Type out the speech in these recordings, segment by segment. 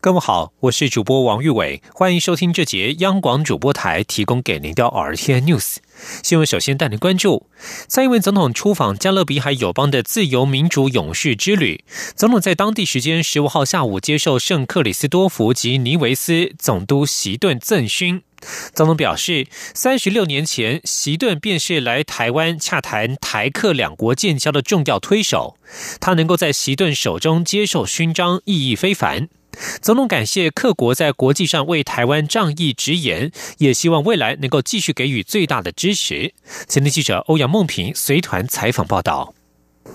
各位好，我是主播王玉伟，欢迎收听这节央广主播台提供给您的 RTN News 新闻。首先带您关注，蔡英文总统出访加勒比海友邦的自由民主勇士之旅。总统在当地时间十五号下午接受圣克里斯多福及尼维斯总督席顿赠勋。总统表示，三十六年前，席顿便是来台湾洽谈台克两国建交的重要推手。他能够在席顿手中接受勋章，意义非凡。总统感谢各国在国际上为台湾仗义直言，也希望未来能够继续给予最大的支持。前天记者欧阳梦平随团采访报道。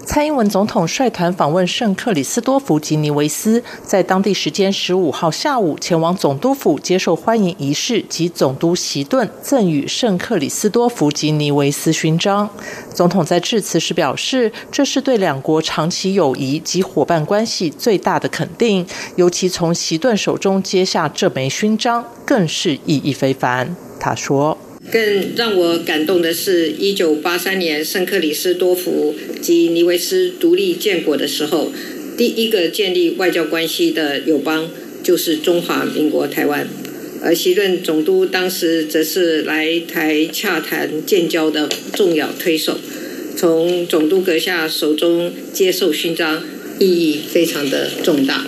蔡英文总统率团访问圣克里斯多福吉尼维斯，在当地时间十五号下午前往总督府接受欢迎仪式及总督席顿赠予圣克里斯多福吉尼维斯勋章。总统在致辞时表示，这是对两国长期友谊及伙伴关系最大的肯定，尤其从席顿手中接下这枚勋章，更是意义非凡。他说。更让我感动的是，一九八三年圣克里斯多福及尼维斯独立建国的时候，第一个建立外交关系的友邦就是中华民国台湾，而西任总督当时则是来台洽谈建交的重要推手，从总督阁下手中接受勋章，意义非常的重大。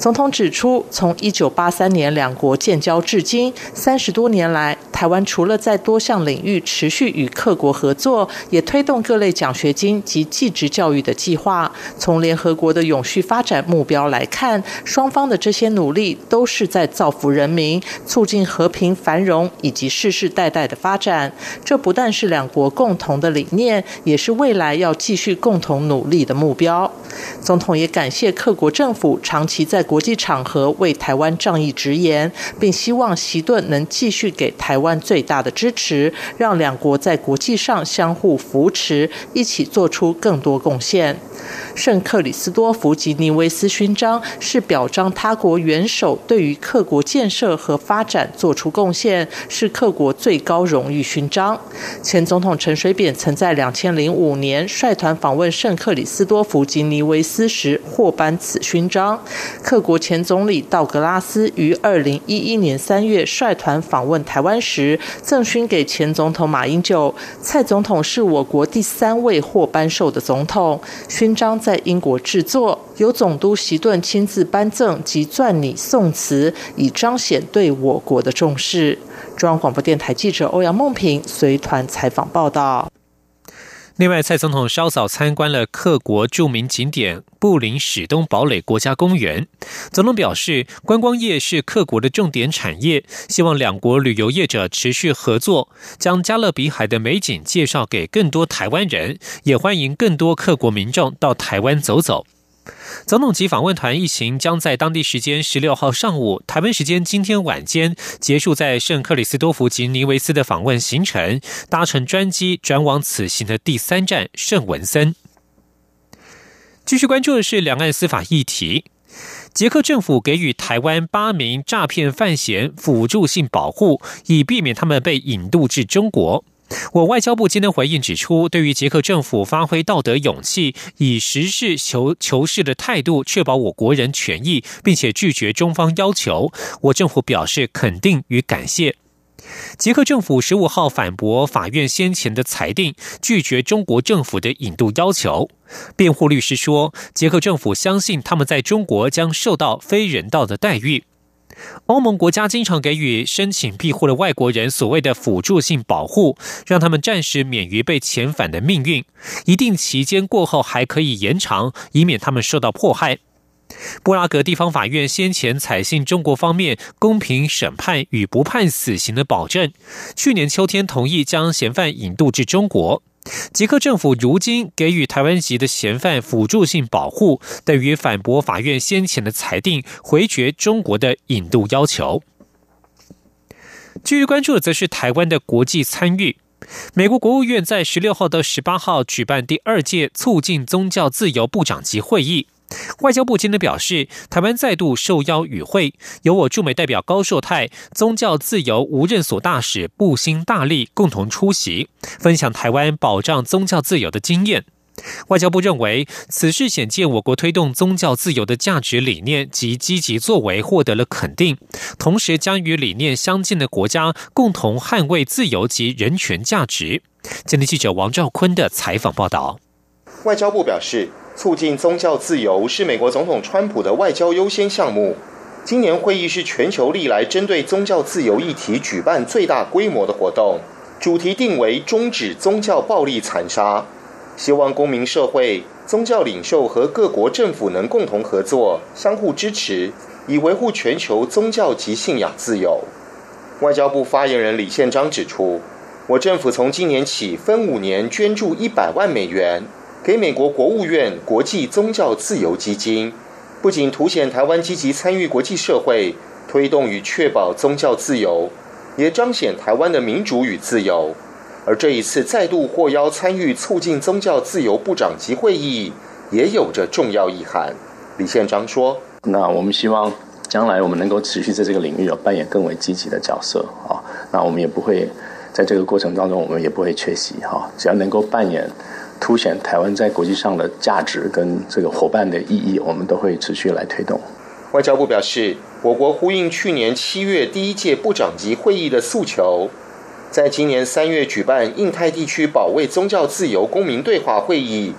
总统指出，从一九八三年两国建交至今三十多年来，台湾除了在多项领域持续与各国合作，也推动各类奖学金及技职教育的计划。从联合国的永续发展目标来看，双方的这些努力都是在造福人民、促进和平繁荣以及世世代代的发展。这不但是两国共同的理念，也是未来要继续共同努力的目标。总统也感谢各国政府长期在。国际场合为台湾仗义直言，并希望席顿能继续给台湾最大的支持，让两国在国际上相互扶持，一起做出更多贡献。圣克里斯多福吉尼维斯勋章是表彰他国元首对于各国建设和发展做出贡献，是各国最高荣誉勋章。前总统陈水扁曾在两千零五年率团访问圣克里斯多福吉尼维斯时获颁此勋章。克国前总理道格拉斯于二零一一年三月率团访问台湾时，赠勋给前总统马英九。蔡总统是我国第三位获颁授的总统，勋章在英国制作，由总督席顿亲自颁赠及撰拟宋词，以彰显对我国的重视。中央广播电台记者欧阳梦平随团采访报道。另外，蔡总统稍早参观了克国著名景点布林史东堡垒国家公园。总统表示，观光业是克国的重点产业，希望两国旅游业者持续合作，将加勒比海的美景介绍给更多台湾人，也欢迎更多克国民众到台湾走走。总统及访问团一行将在当地时间十六号上午，台湾时间今天晚间结束在圣克里斯多福及尼维斯的访问行程，搭乘专机转往此行的第三站圣文森。继续关注的是两岸司法议题，捷克政府给予台湾八名诈骗犯嫌辅助性保护，以避免他们被引渡至中国。我外交部今天回应指出，对于捷克政府发挥道德勇气，以实事求求是的态度确保我国人权益，并且拒绝中方要求，我政府表示肯定与感谢。捷克政府十五号反驳法院先前的裁定，拒绝中国政府的引渡要求。辩护律师说，捷克政府相信他们在中国将受到非人道的待遇。欧盟国家经常给予申请庇护的外国人所谓的辅助性保护，让他们暂时免于被遣返的命运。一定期间过后还可以延长，以免他们受到迫害。布拉格地方法院先前采信中国方面公平审判与不判死刑的保证，去年秋天同意将嫌犯引渡至中国。捷克政府如今给予台湾籍的嫌犯辅助性保护，等于反驳法院先前的裁定，回绝中国的引渡要求。继续关注的则是台湾的国际参与。美国国务院在十六号到十八号举办第二届促进宗教自由部长级会议。外交部今天表示，台湾再度受邀与会，由我驻美代表高寿泰、宗教自由无任所大使布兴大力共同出席，分享台湾保障宗教自由的经验。外交部认为，此事显见我国推动宗教自由的价值理念及积极作为获得了肯定，同时将与理念相近的国家共同捍卫自由及人权价值。今天记者王兆坤的采访报道。外交部表示。促进宗教自由是美国总统川普的外交优先项目。今年会议是全球历来针对宗教自由议题举办最大规模的活动，主题定为“终止宗教暴力残杀”，希望公民社会、宗教领袖和各国政府能共同合作、相互支持，以维护全球宗教及信仰自由。外交部发言人李宪章指出，我政府从今年起分五年捐助一百万美元。给美国国务院国际宗教自由基金，不仅凸显台湾积极参与国际社会，推动与确保宗教自由，也彰显台湾的民主与自由。而这一次再度获邀参与促进宗教自由部长级会议，也有着重要意涵。李宪章说：“那我们希望将来我们能够持续在这个领域有扮演更为积极的角色啊。那我们也不会在这个过程当中，我们也不会缺席哈。只要能够扮演。”凸显台湾在国际上的价值跟这个伙伴的意义，我们都会持续来推动。外交部表示，我国呼应去年七月第一届部长级会议的诉求，在今年三月举办印太地区保卫宗教自由公民对话会议，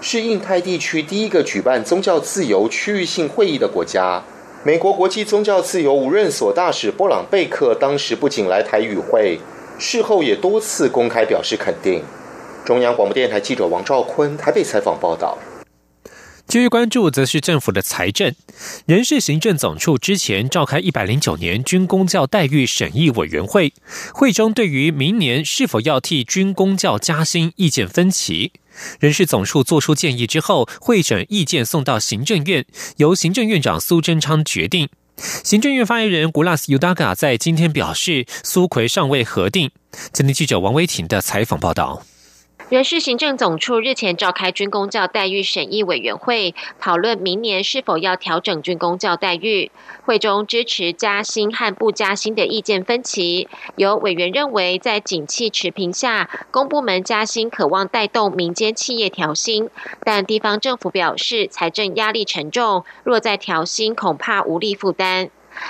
是印太地区第一个举办宗教自由区域性会议的国家。美国国际宗教自由无任所大使波朗贝克当时不仅来台与会，事后也多次公开表示肯定。中央广播电台记者王兆坤台北采访报道。继续关注，则是政府的财政人事行政总处之前召开一百零九年军公教待遇审议委员会，会中对于明年是否要替军公教加薪意见分歧。人事总处作出建议之后，会诊意见送到行政院，由行政院长苏贞昌决定。行政院发言人古拉斯尤达嘎在今天表示，苏奎尚未核定。今天记者王威婷的采访报道。人事行政总处日前召开军工教待遇审议委员会，讨论明年是否要调整军工教待遇。会中支持加薪和不加薪的意见分歧。有委员认为，在景气持平下，公部门加薪渴望带动民间企业调薪，但地方政府表示财政压力沉重，若再调薪，恐怕无力负担。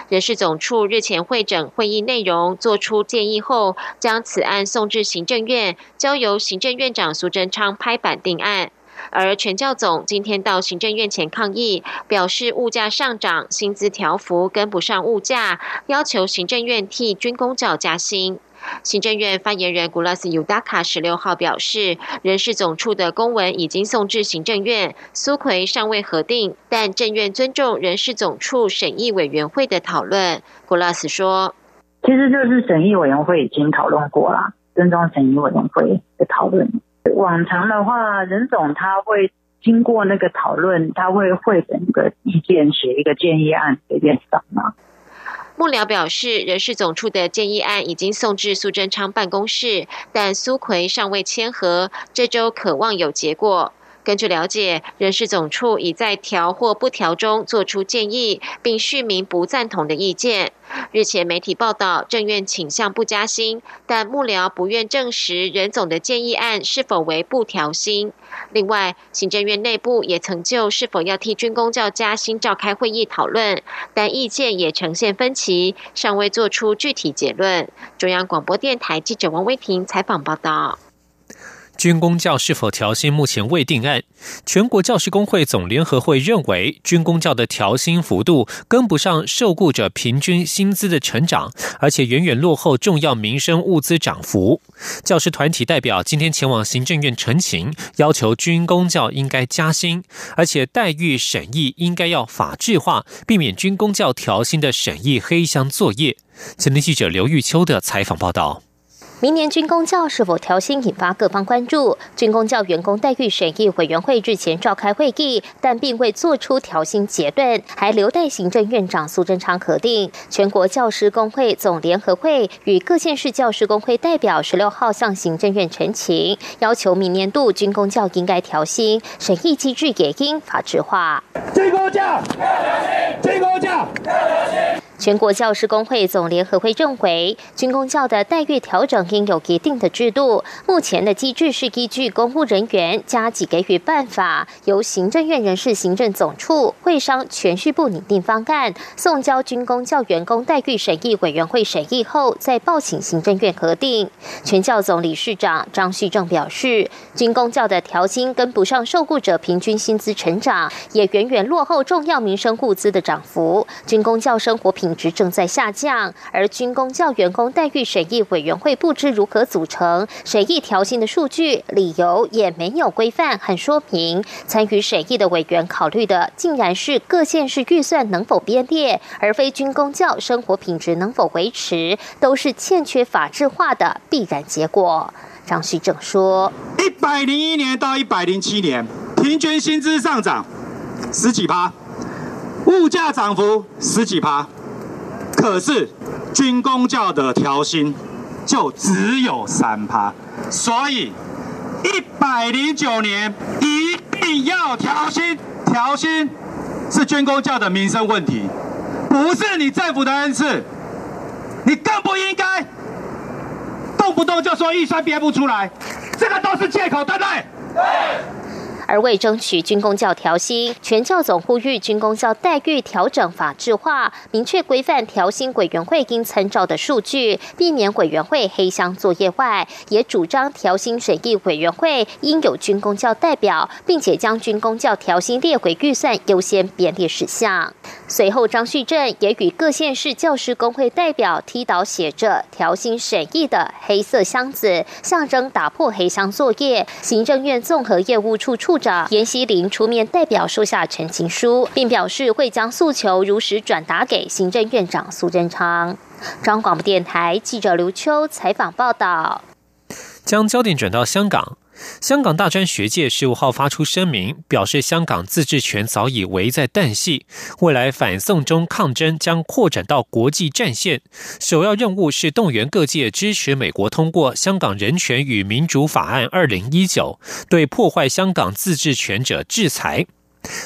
人事总处日前会诊会议内容，作出建议后，将此案送至行政院，交由行政院长苏贞昌拍板定案。而全教总今天到行政院前抗议，表示物价上涨，薪资调幅跟不上物价，要求行政院替军工教加薪。行政院发言人古拉斯尤达卡十六号表示，人事总处的公文已经送至行政院，苏奎尚未核定，但政院尊重人事总处审议委员会的讨论。古拉斯说：“其实就是审议委员会已经讨论过了，尊重审议委员会的讨论。往常的话，任总他会经过那个讨论，他会会整个意见，写一个建议案给院长嘛。”幕僚表示，人事总处的建议案已经送至苏贞昌办公室，但苏奎尚未签合，这周渴望有结果。根据了解，人事总处已在调或不调中做出建议，并续明不赞同的意见。日前媒体报道，政院倾向不加薪，但幕僚不愿证实任总的建议案是否为不调薪。另外，行政院内部也曾就是否要替军工教加薪召开会议讨论，但意见也呈现分歧，尚未做出具体结论。中央广播电台记者王威婷采访报道。军工教是否调薪目前未定案。全国教师工会总联合会认为，军工教的调薪幅度跟不上受雇者平均薪资的成长，而且远远落后重要民生物资涨幅。教师团体代表今天前往行政院陈情，要求军工教应该加薪，而且待遇审议应该要法制化，避免军工教调薪的审议黑箱作业。前天记者刘玉秋的采访报道。明年军工教是否调薪引发各方关注。军工教员工待遇审议委员会日前召开会议，但并未做出调薪结论，还留待行政院长苏贞昌核定。全国教师工会总联合会与各县市教师工会代表十六号向行政院陈情，要求明年度军工教应该调薪，审议机制也应法制化。军工教，军工教。全国教师工会总联合会认为，军工教的待遇调整应有一定的制度。目前的机制是依据公务人员加给给予办法，由行政院人事行政总处、会商全序部拟定方案，送交军工教员工待遇审议委员会审议后，再报请行政院核定。全教总理事长张旭正表示，军工教的调薪跟不上受雇者平均薪资成长，也远远落后重要民生物资的涨幅。军工教生活品。质正在下降，而军工教员工待遇审议委员会不知如何组成，审议调薪的数据理由也没有规范和说明。参与审议的委员考虑的竟然是各县市预算能否编列，而非军工教生活品质能否维持，都是欠缺法制化的必然结果。张旭正说：一百零一年到一百零七年，平均薪资上涨十几趴，物价涨幅十几趴。可是军工教的调薪就只有三趴，所以一百零九年一定要调薪。调薪是军工教的民生问题，不是你政府的恩赐，你更不应该动不动就说预算编不出来，这个都是借口，对不对？对。而为争取军工教调薪，全教总呼吁军工教待遇调整法制化，明确规范调薪委员会应参照的数据，避免委员会黑箱作业。外，也主张调薪审议委员会应有军工教代表，并且将军工教调薪列回预算优先编列事项。随后，张旭正也与各县市教师工会代表踢倒写着调薪审议的黑色箱子，象征打破黑箱作业。行政院综合业务处处。长严希林出面代表收下陈情书，并表示会将诉求如实转达给行政院长苏贞昌。中央广播电台记者刘秋采访报道。将焦点转到香港。香港大专学界十五号发出声明，表示香港自治权早已危在旦夕，未来反送中抗争将扩展到国际战线，首要任务是动员各界支持美国通过《香港人权与民主法案》二零一九，对破坏香港自治权者制裁。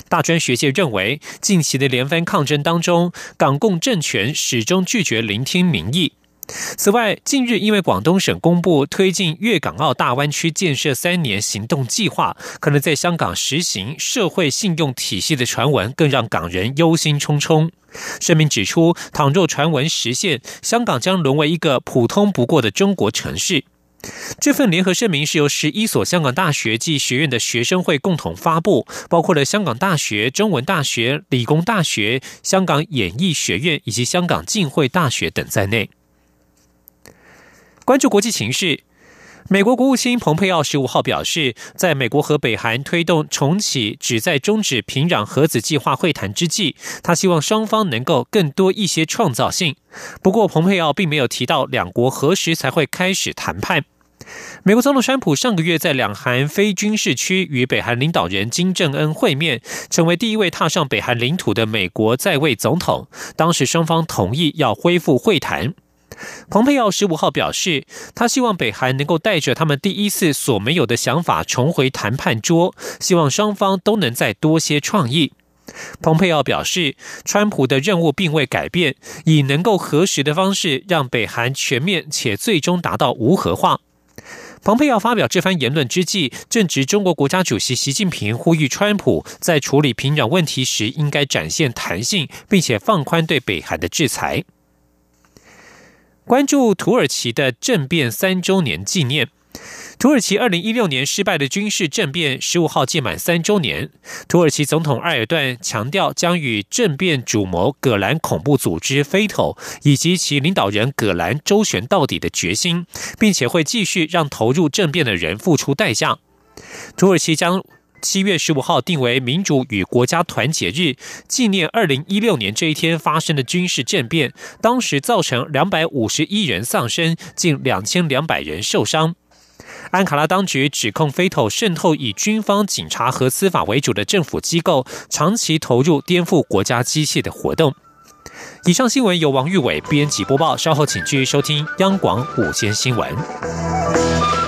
大专学界认为，近期的连番抗争当中，港共政权始终拒绝聆听民意。此外，近日因为广东省公布推进粤港澳大湾区建设三年行动计划，可能在香港实行社会信用体系的传闻，更让港人忧心忡忡。声明指出，倘若传闻实现，香港将沦为一个普通不过的中国城市。这份联合声明是由十一所香港大学及学院的学生会共同发布，包括了香港大学、中文大学、理工大学、香港演艺学院以及香港浸会大学等在内。关注国际形势，美国国务卿蓬佩奥十五号表示，在美国和北韩推动重启旨在终止平壤核子计划会谈之际，他希望双方能够更多一些创造性。不过，蓬佩奥并没有提到两国何时才会开始谈判。美国总统川普上个月在两韩非军事区与北韩领导人金正恩会面，成为第一位踏上北韩领土的美国在位总统。当时双方同意要恢复会谈。蓬佩奥十五号表示，他希望北韩能够带着他们第一次所没有的想法重回谈判桌，希望双方都能再多些创意。蓬佩奥表示，川普的任务并未改变，以能够核实的方式让北韩全面且最终达到无核化。蓬佩奥发表这番言论之际，正值中国国家主席习近平呼吁川普在处理平壤问题时应该展现弹性，并且放宽对北韩的制裁。关注土耳其的政变三周年纪念。土耳其二零一六年失败的军事政变十五号届满三周年。土耳其总统埃尔段强调，将与政变主谋葛兰恐怖组织飞头以及其领导人葛兰周旋到底的决心，并且会继续让投入政变的人付出代价。土耳其将七月十五号定为民主与国家团结日，纪念二零一六年这一天发生的军事政变，当时造成两百五十一人丧生，近两千两百人受伤。安卡拉当局指控飞头渗透以军方、警察和司法为主的政府机构，长期投入颠覆国家机械的活动。以上新闻由王玉伟编辑播报，稍后请继续收听央广午间新闻。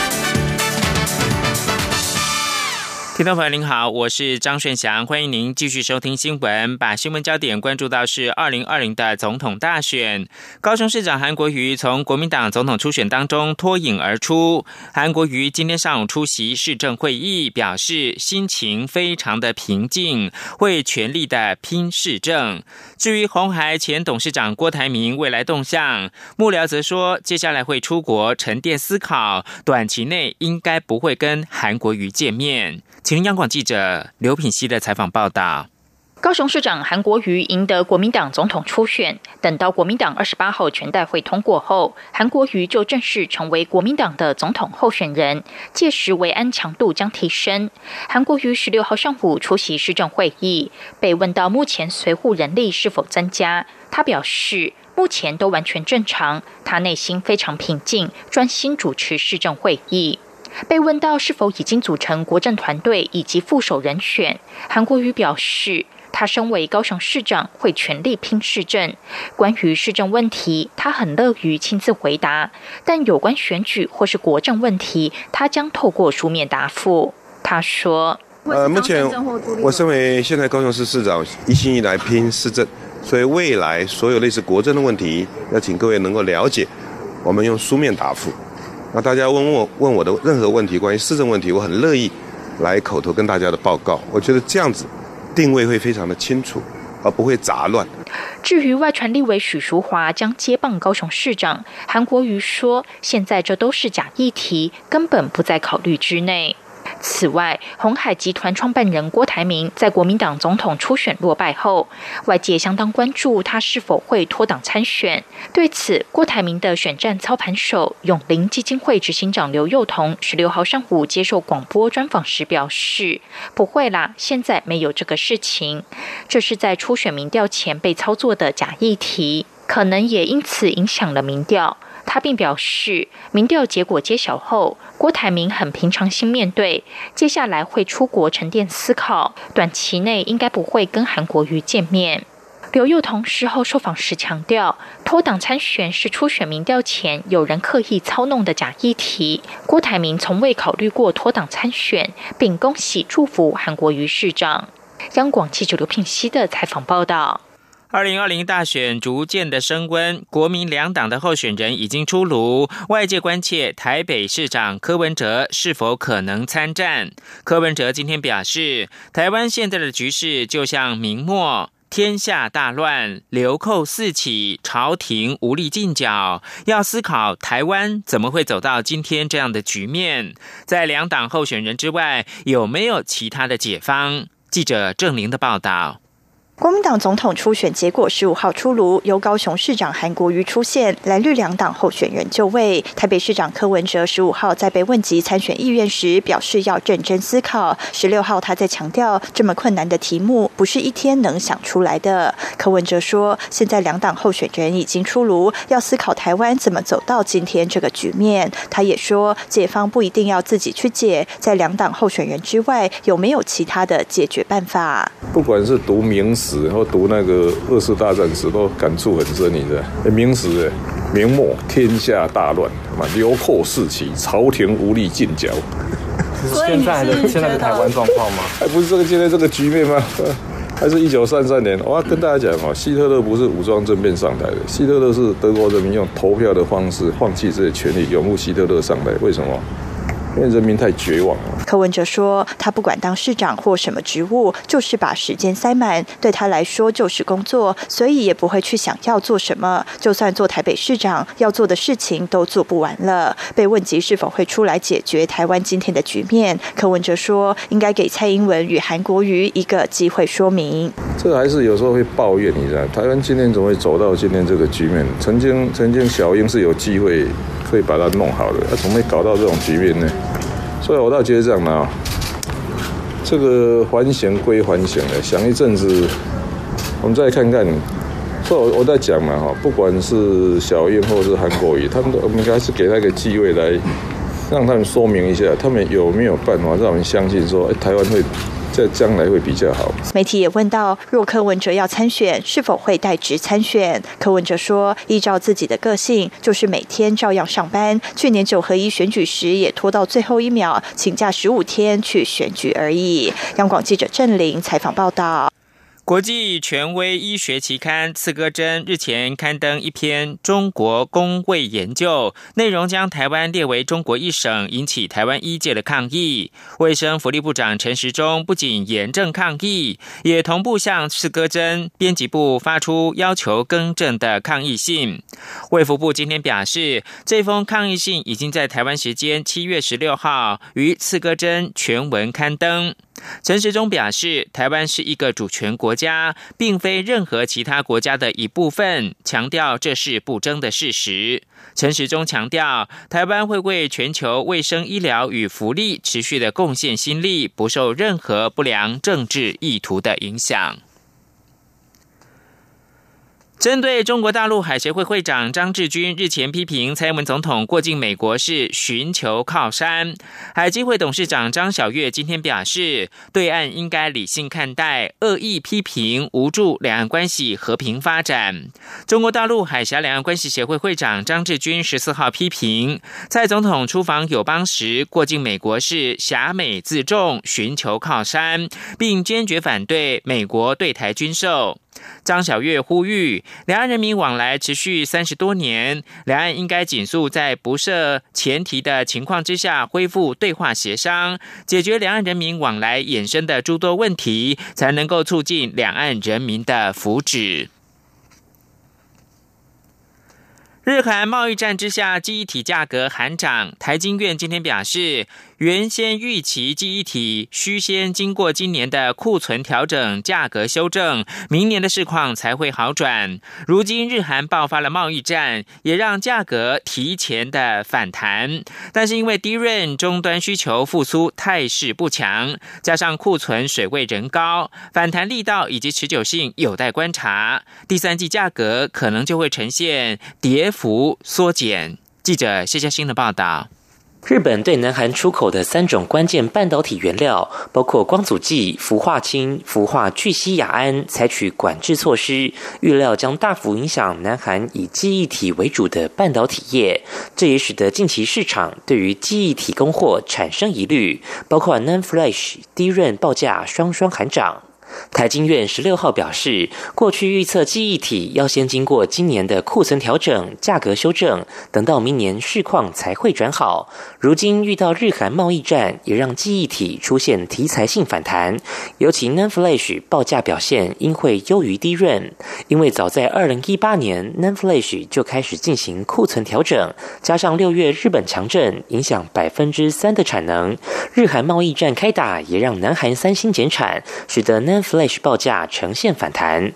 听众朋友您好，我是张顺祥，欢迎您继续收听新闻。把新闻焦点关注到是二零二零的总统大选，高雄市长韩国瑜从国民党总统初选当中脱颖而出。韩国瑜今天上午出席市政会议，表示心情非常的平静，会全力的拼市政。至于红海前董事长郭台铭未来动向，幕僚则说接下来会出国沉淀思考，短期内应该不会跟韩国瑜见面。请央广记者刘品熙的采访报道。高雄市长韩国瑜赢得国民党总统初选，等到国民党二十八号全代会通过后，韩国瑜就正式成为国民党的总统候选人。届时维安强度将提升。韩国瑜十六号上午出席市政会议，被问到目前随护人力是否增加，他表示目前都完全正常，他内心非常平静，专心主持市政会议。被问到是否已经组成国政团队以及副手人选，韩国瑜表示，他身为高雄市长，会全力拼市政。关于市政问题，他很乐于亲自回答，但有关选举或是国政问题，他将透过书面答复。他说：“呃，目前我身为现在高雄市市长，一心一来拼市政，所以未来所有类似国政的问题，要请各位能够了解，我们用书面答复。”那大家问我问我的任何问题，关于市政问题，我很乐意来口头跟大家的报告。我觉得这样子定位会非常的清楚，而不会杂乱。至于外传立委许淑华将接棒高雄市长，韩国瑜说，现在这都是假议题，根本不在考虑之内。此外，红海集团创办人郭台铭在国民党总统初选落败后，外界相当关注他是否会脱党参选。对此，郭台铭的选战操盘手永林基金会执行长刘幼彤十六号上午接受广播专访时表示：“不会啦，现在没有这个事情，这是在初选民调前被操作的假议题，可能也因此影响了民调。”他并表示，民调结果揭晓后，郭台铭很平常心面对，接下来会出国沉淀思考，短期内应该不会跟韩国瑜见面。刘幼彤事后受访时强调，脱党参选是初选民调前有人刻意操弄的假议题，郭台铭从未考虑过脱党参选，并恭喜祝福韩国瑜市长。央广记者刘聘熙的采访报道。二零二零大选逐渐的升温，国民两党的候选人已经出炉，外界关切台北市长柯文哲是否可能参战。柯文哲今天表示，台湾现在的局势就像明末，天下大乱，流寇四起，朝廷无力进剿，要思考台湾怎么会走到今天这样的局面。在两党候选人之外，有没有其他的解方？记者郑玲的报道。国民党总统初选结果十五号出炉，由高雄市长韩国瑜出现，蓝绿两党候选人就位。台北市长柯文哲十五号在被问及参选意愿时，表示要认真思考。十六号他在强调，这么困难的题目不是一天能想出来的。柯文哲说，现在两党候选人已经出炉，要思考台湾怎么走到今天这个局面。他也说，解方不一定要自己去解，在两党候选人之外，有没有其他的解决办法？不管是读名史。然后读那个二次大战时都感触很深，你的明史哎，明末天下大乱，嘛流寇四起，朝廷无力进剿。现在的现在的台湾状况吗？还不是这个现在这个局面吗？还是一九三三年？我要跟大家讲哦，希特勒不是武装政变上台的，希特勒是德国人民用投票的方式放弃这些权利，拥护希特勒上台。为什么？因为人民太绝望了。柯文哲说，他不管当市长或什么职务，就是把时间塞满，对他来说就是工作，所以也不会去想要做什么。就算做台北市长，要做的事情都做不完了。被问及是否会出来解决台湾今天的局面，柯文哲说，应该给蔡英文与韩国瑜一个机会说明。这还是有时候会抱怨，你知道，台湾今天怎么会走到今天这个局面？曾经曾经小英是有机会可以把它弄好的，他怎么会搞到这种局面呢？所以我倒觉得这样呢，这个还省归还省的，想一阵子，我们再看看。所以我我在讲嘛哈，不管是小燕或者是韩国瑜，他们都我们应该是给他一个机会来让他们说明一下，他们有没有办法让我们相信说，哎，台湾会。这将来会比较好。媒体也问到，若柯文哲要参选，是否会代职参选？柯文哲说，依照自己的个性，就是每天照样上班。去年九合一选举时，也拖到最后一秒，请假十五天去选举而已。央广记者郑玲采访报道。国际权威医学期刊《刺胳针》日前刊登一篇中国公卫研究，内容将台湾列为中国一省，引起台湾医界的抗议。卫生福利部长陈时中不仅严正抗议，也同步向《刺胳针》编辑部发出要求更正的抗议信。卫福部今天表示，这封抗议信已经在台湾时间七月十六号于《刺胳针》全文刊登。陈时中表示，台湾是一个主权国家，并非任何其他国家的一部分，强调这是不争的事实。陈时中强调，台湾会为全球卫生医疗与福利持续的贡献心力，不受任何不良政治意图的影响。针对中国大陆海协会会长张志军日前批评蔡英文总统过境美国是寻求靠山，海基会董事长张晓月今天表示，对岸应该理性看待，恶意批评无助两岸关系和平发展。中国大陆海峡两岸关系协会会长张志军十四号批评蔡总统出访友邦时过境美国是狭美自重，寻求靠山，并坚决反对美国对台军售。张小月呼吁，两岸人民往来持续三十多年，两岸应该紧速在不设前提的情况之下恢复对话协商，解决两岸人民往来衍生的诸多问题，才能够促进两岸人民的福祉。日韩贸易战之下，记忆体价格喊涨。台经院今天表示，原先预期记忆体需先经过今年的库存调整、价格修正，明年的市况才会好转。如今日韩爆发了贸易战，也让价格提前的反弹。但是因为低润终端需求复苏态势不强，加上库存水位仍高，反弹力道以及持久性有待观察。第三季价格可能就会呈现跌。幅缩减。记者谢佳欣的报道。日本对南韩出口的三种关键半导体原料，包括光阻剂、氟化氢、氟化聚烯亚胺，采取管制措施，预料将大幅影响南韩以记忆体为主的半导体业。这也使得近期市场对于记忆体供货产生疑虑，包括 NAND Flash 低润报价双双喊涨。台经院十六号表示，过去预测记忆体要先经过今年的库存调整、价格修正，等到明年市况才会转好。如今遇到日韩贸易战，也让记忆体出现题材性反弹。尤其 NAND Flash 报价表现应会优于低润，因为早在二零一八年 NAND Flash 就开始进行库存调整，加上六月日本强震影响百分之三的产能，日韩贸易战开打也让南韩三星减产，使得 NAND Flash 报价呈现反弹。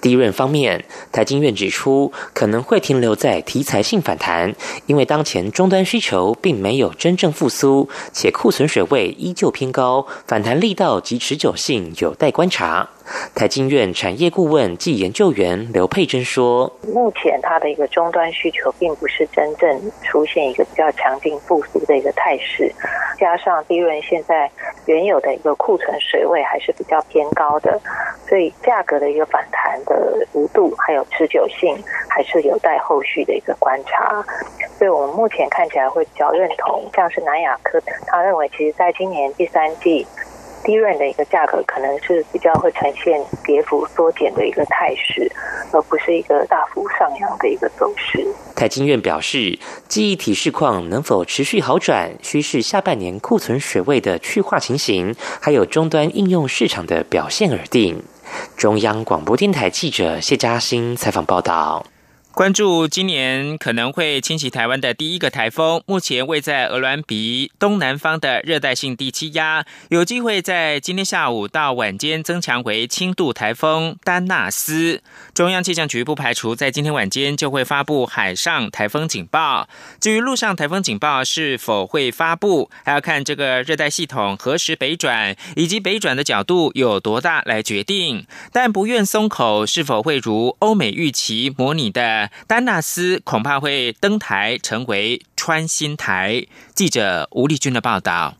低润方面，台经院指出，可能会停留在题材性反弹，因为当前终端需求并没有真正复苏，且库存水位依旧偏高，反弹力道及持久性有待观察。台经院产业顾问暨研究员刘佩珍说：“目前它的一个终端需求并不是真正出现一个比较强劲复苏的一个态势，加上低润现在原有的一个库存水位还是比较偏高的，所以价格的一个反弹的幅度还有持久性还是有待后续的一个观察。所以我们目前看起来会比较认同，像是南亚科，他认为其实在今年第三季。”低润的一个价格可能是比较会呈现跌幅缩减的一个态势，而不是一个大幅上扬的一个走势。台金院表示，记忆体市况能否持续好转，需视下半年库存水位的去化情形，还有终端应用市场的表现而定。中央广播电台记者谢嘉欣采访报道。关注今年可能会侵袭台湾的第一个台风，目前位在鹅銮比东南方的热带性低气压，有机会在今天下午到晚间增强为轻度台风丹纳斯。中央气象局不排除在今天晚间就会发布海上台风警报。至于陆上台风警报是否会发布，还要看这个热带系统何时北转，以及北转的角度有多大来决定。但不愿松口，是否会如欧美预期模拟的？丹纳斯恐怕会登台，成为穿心台。记者吴丽君的报道。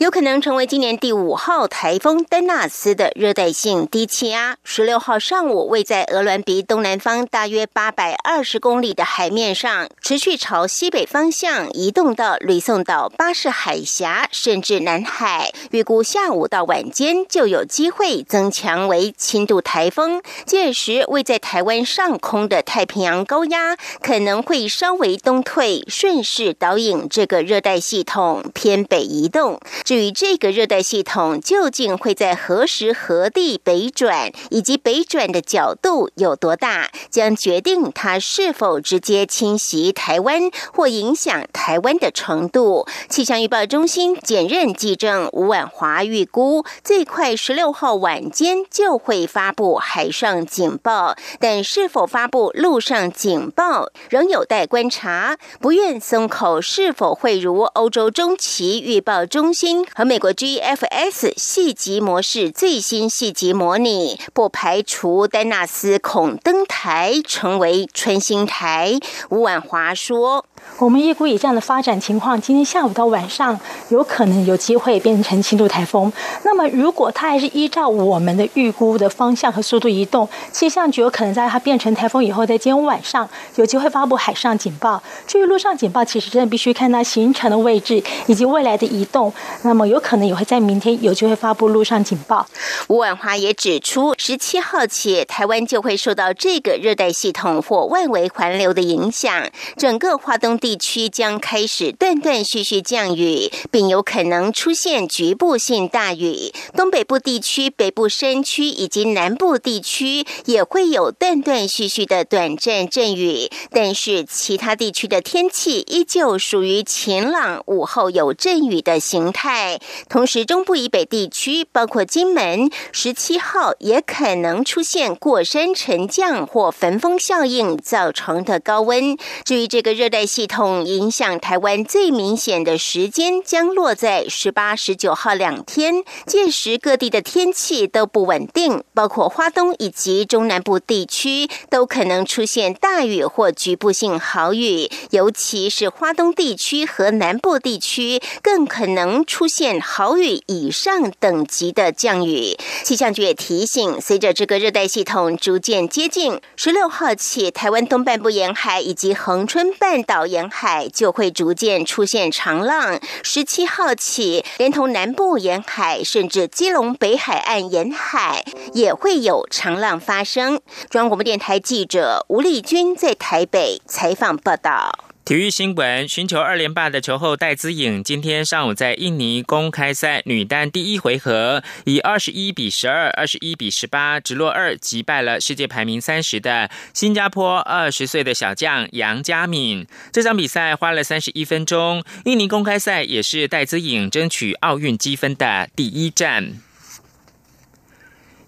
有可能成为今年第五号台风丹纳斯的热带性低气压。十六号上午，位在鹅銮鼻东南方大约八百二十公里的海面上，持续朝西北方向移动到吕宋岛、巴士海峡，甚至南海。预估下午到晚间就有机会增强为轻度台风。届时，位在台湾上空的太平洋高压可能会稍微东退，顺势导引这个热带系统偏北移动。至于这个热带系统究竟会在何时何地北转，以及北转的角度有多大，将决定它是否直接侵袭台湾或影响台湾的程度。气象预报中心检任记正吴婉华预估，最快十六号晚间就会发布海上警报，但是否发布陆上警报仍有待观察。不愿松口，是否会如欧洲中期预报中心？和美国 GFS 细级模式最新细级模拟，不排除丹纳斯恐登台成为春心台。吴婉华说。我们预估以这样的发展情况，今天下午到晚上有可能有机会变成轻度台风。那么，如果它还是依照我们的预估的方向和速度移动，气象局有可能在它变成台风以后，在今天晚上有机会发布海上警报。至于陆上警报，其实真的必须看它形成的位置以及未来的移动。那么，有可能也会在明天有机会发布陆上警报。吴婉华也指出，十七号起，台湾就会受到这个热带系统或外围环流的影响，整个华东。地区将开始断断续续降雨，并有可能出现局部性大雨。东北部地区、北部山区以及南部地区也会有断断续续的短暂阵雨，但是其他地区的天气依旧属于晴朗，午后有阵雨的形态。同时，中部以北地区，包括金门，十七号也可能出现过山沉降或焚风效应造成的高温。至于这个热带性系统影响台湾最明显的时间将落在十八、十九号两天，届时各地的天气都不稳定，包括花东以及中南部地区都可能出现大雨或局部性豪雨，尤其是花东地区和南部地区更可能出现豪雨以上等级的降雨。气象局也提醒，随着这个热带系统逐渐接近，十六号起，台湾东半部沿海以及恒春半岛。沿海就会逐渐出现长浪，十七号起，连同南部沿海，甚至基隆北海岸沿海也会有长浪发生。中央广播电台记者吴丽君在台北采访报道。体育新闻：寻求二连霸的球后戴资颖，今天上午在印尼公开赛女单第一回合，以二十一比十二、二十一比十八直落二击败了世界排名三十的新加坡二十岁的小将杨佳敏。这场比赛花了三十一分钟。印尼公开赛也是戴资颖争取奥运积分的第一站。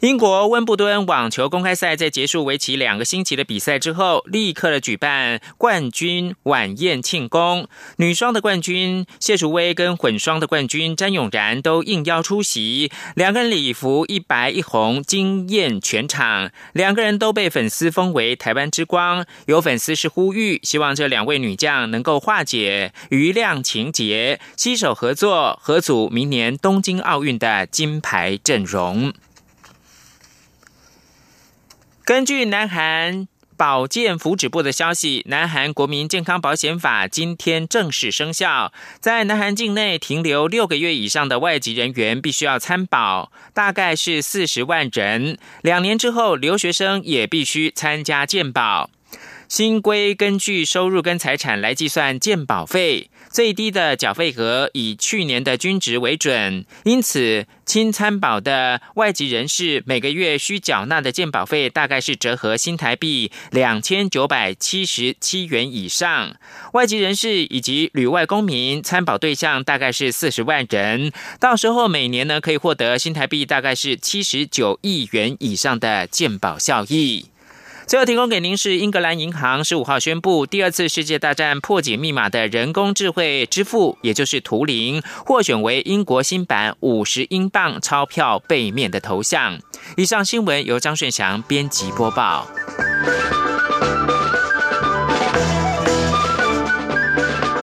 英国温布顿网球公开赛在结束为期两个星期的比赛之后，立刻的举办冠军晚宴庆功。女双的冠军谢淑薇跟混双的冠军詹永然都应邀出席，两个人礼服一白一红，惊艳全场。两个人都被粉丝封为台湾之光。有粉丝是呼吁，希望这两位女将能够化解余量情节，携手合作，合组明年东京奥运的金牌阵容。根据南韩保健福祉部的消息，南韩国民健康保险法今天正式生效。在南韩境内停留六个月以上的外籍人员必须要参保，大概是四十万人。两年之后，留学生也必须参加健保。新规根据收入跟财产来计算健保费。最低的缴费额以去年的均值为准，因此新参保的外籍人士每个月需缴纳的健保费大概是折合新台币两千九百七十七元以上。外籍人士以及旅外公民参保对象大概是四十万人，到时候每年呢可以获得新台币大概是七十九亿元以上的健保效益。最后提供给您是英格兰银行十五号宣布，第二次世界大战破解密码的人工智慧支付，也就是图灵，获选为英国新版五十英镑钞票背面的头像。以上新闻由张顺祥编辑播报。